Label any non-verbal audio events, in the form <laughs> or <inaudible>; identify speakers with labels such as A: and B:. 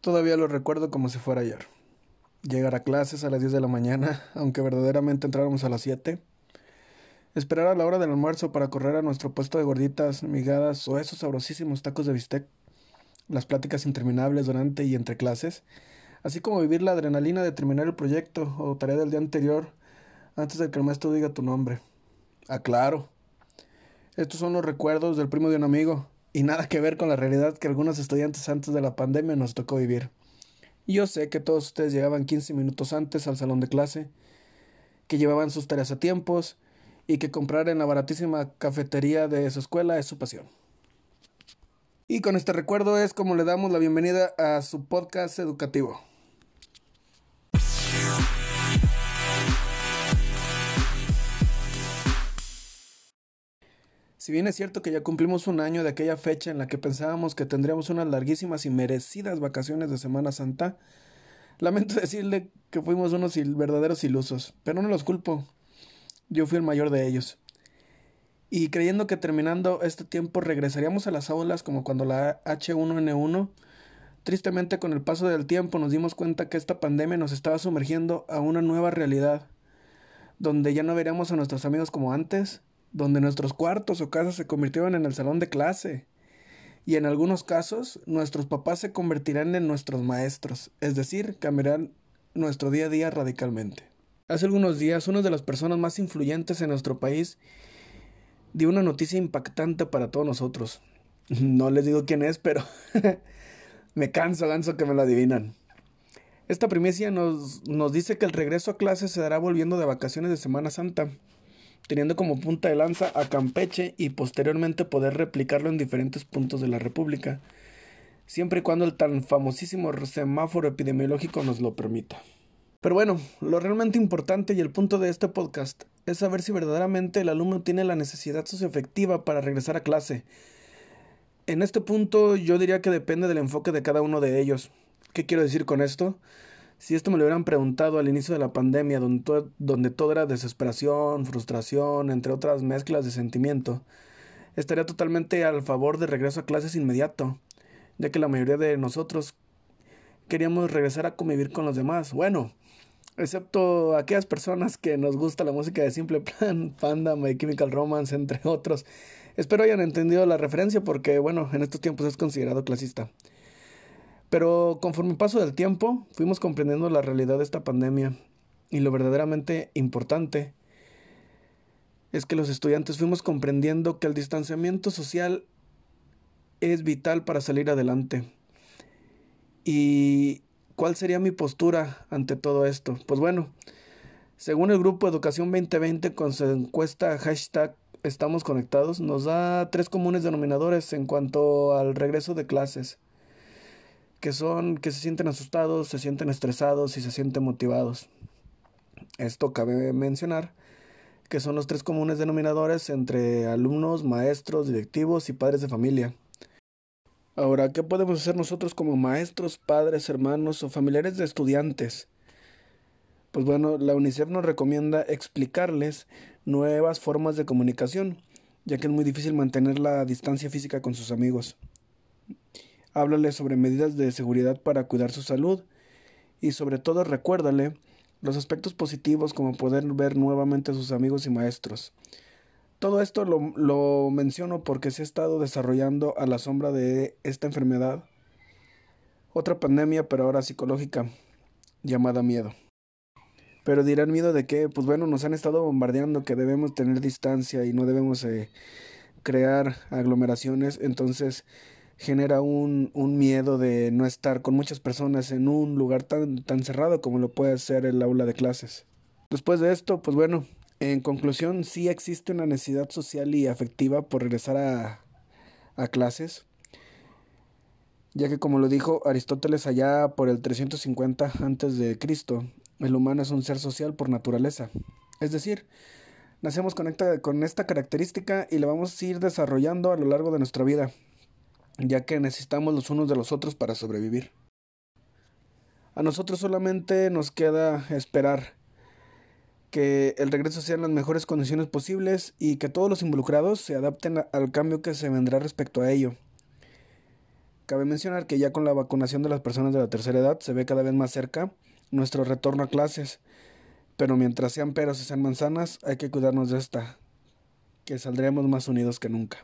A: Todavía lo recuerdo como si fuera ayer. Llegar a clases a las 10 de la mañana, <laughs> aunque verdaderamente entráramos a las 7. Esperar a la hora del almuerzo para correr a nuestro puesto de gorditas, migadas o esos sabrosísimos tacos de bistec. Las pláticas interminables durante y entre clases. Así como vivir la adrenalina de terminar el proyecto o tarea del día anterior antes de que el maestro diga tu nombre. Aclaro. Estos son los recuerdos del primo de un amigo, y nada que ver con la realidad que algunos estudiantes antes de la pandemia nos tocó vivir. Yo sé que todos ustedes llegaban 15 minutos antes al salón de clase, que llevaban sus tareas a tiempos y que comprar en la baratísima cafetería de su escuela es su pasión. Y con este recuerdo es como le damos la bienvenida a su podcast educativo. Si bien es cierto que ya cumplimos un año de aquella fecha en la que pensábamos que tendríamos unas larguísimas y merecidas vacaciones de Semana Santa, lamento <laughs> decirle que fuimos unos verdaderos ilusos, pero no los culpo. Yo fui el mayor de ellos. Y creyendo que terminando este tiempo regresaríamos a las aulas como cuando la H1N1, tristemente con el paso del tiempo nos dimos cuenta que esta pandemia nos estaba sumergiendo a una nueva realidad, donde ya no veríamos a nuestros amigos como antes, donde nuestros cuartos o casas se convirtieron en el salón de clase. Y en algunos casos, nuestros papás se convertirán en nuestros maestros, es decir, cambiarán nuestro día a día radicalmente. Hace algunos días, una de las personas más influyentes en nuestro país dio una noticia impactante para todos nosotros. <laughs> No les digo quién es, pero <laughs> me canso, ganso que me lo adivinan. Esta primicia nos, nos dice que el regreso a clase se dará volviendo de vacaciones de Semana Santa teniendo como punta de lanza a Campeche y posteriormente poder replicarlo en diferentes puntos de la República, siempre y cuando el tan famosísimo semáforo epidemiológico nos lo permita. Pero bueno, lo realmente importante y el punto de este podcast es saber si verdaderamente el alumno tiene la necesidad socioafectiva para regresar a clase. En este punto yo diría que depende del enfoque de cada uno de ellos. ¿Qué quiero decir con esto? Si esto me lo hubieran preguntado al inicio de la pandemia, donde todo, era desesperación, frustración, entre otras mezclas de sentimiento, estaría totalmente al favor de regreso a clases inmediato, ya que la mayoría de nosotros queríamos regresar a convivir con los demás. Bueno, excepto aquellas personas que nos gusta la música de Simple Plan, <laughs> Panda, My Chemical Romance, entre otros. Espero hayan entendido la referencia porque, bueno, en estos tiempos es considerado clasista. Pero conforme paso del tiempo, fuimos comprendiendo la realidad de esta pandemia y lo verdaderamente importante es que los estudiantes fuimos comprendiendo que el distanciamiento social es vital para salir adelante. ¿Y cuál sería mi postura ante todo esto? Pues bueno, según el grupo Educación 2020 con su encuesta hashtag Estamos Conectados, nos da tres comunes denominadores en cuanto al regreso de clases que son que se sienten asustados, se sienten estresados y se sienten motivados. Esto cabe mencionar que son los tres comunes denominadores entre alumnos, maestros, directivos y padres de familia. Ahora, ¿qué podemos hacer nosotros como maestros, padres, hermanos o familiares de estudiantes? Pues bueno, la UNICEF nos recomienda explicarles nuevas formas de comunicación, ya que es muy difícil mantener la distancia física con sus amigos. Háblale sobre medidas de seguridad para cuidar su salud y sobre todo recuérdale los aspectos positivos como poder ver nuevamente a sus amigos y maestros. Todo esto lo, lo, menciono porque se ha estado desarrollando a la sombra de esta enfermedad, otra pandemia pero ahora psicológica, llamada miedo. Pero dirán miedo de qué, pues bueno, nos han estado bombardeando que debemos tener distancia y no debemos eh, crear aglomeraciones, entonces genera un, un, miedo de no estar con muchas personas en un lugar tan, tan cerrado como lo puede ser el aula de clases. Después de esto, pues bueno, en conclusión, sí existe una necesidad social y afectiva por regresar a, a clases, ya que como lo dijo Aristóteles allá por el 350 antes de Cristo, el humano es un ser social por naturaleza. Es decir, nacemos con esta, con esta característica y la vamos a ir desarrollando a lo largo de nuestra vida ya que necesitamos los unos de los otros para sobrevivir. A nosotros solamente nos queda esperar que el regreso sea en las mejores condiciones posibles y que todos los involucrados se adapten al cambio que se vendrá respecto a ello. Cabe mencionar que ya con la vacunación de las personas de la tercera edad se ve cada vez más cerca nuestro retorno a clases. Pero mientras sean peros y sean manzanas, hay que cuidarnos de esta, que saldremos más unidos que nunca.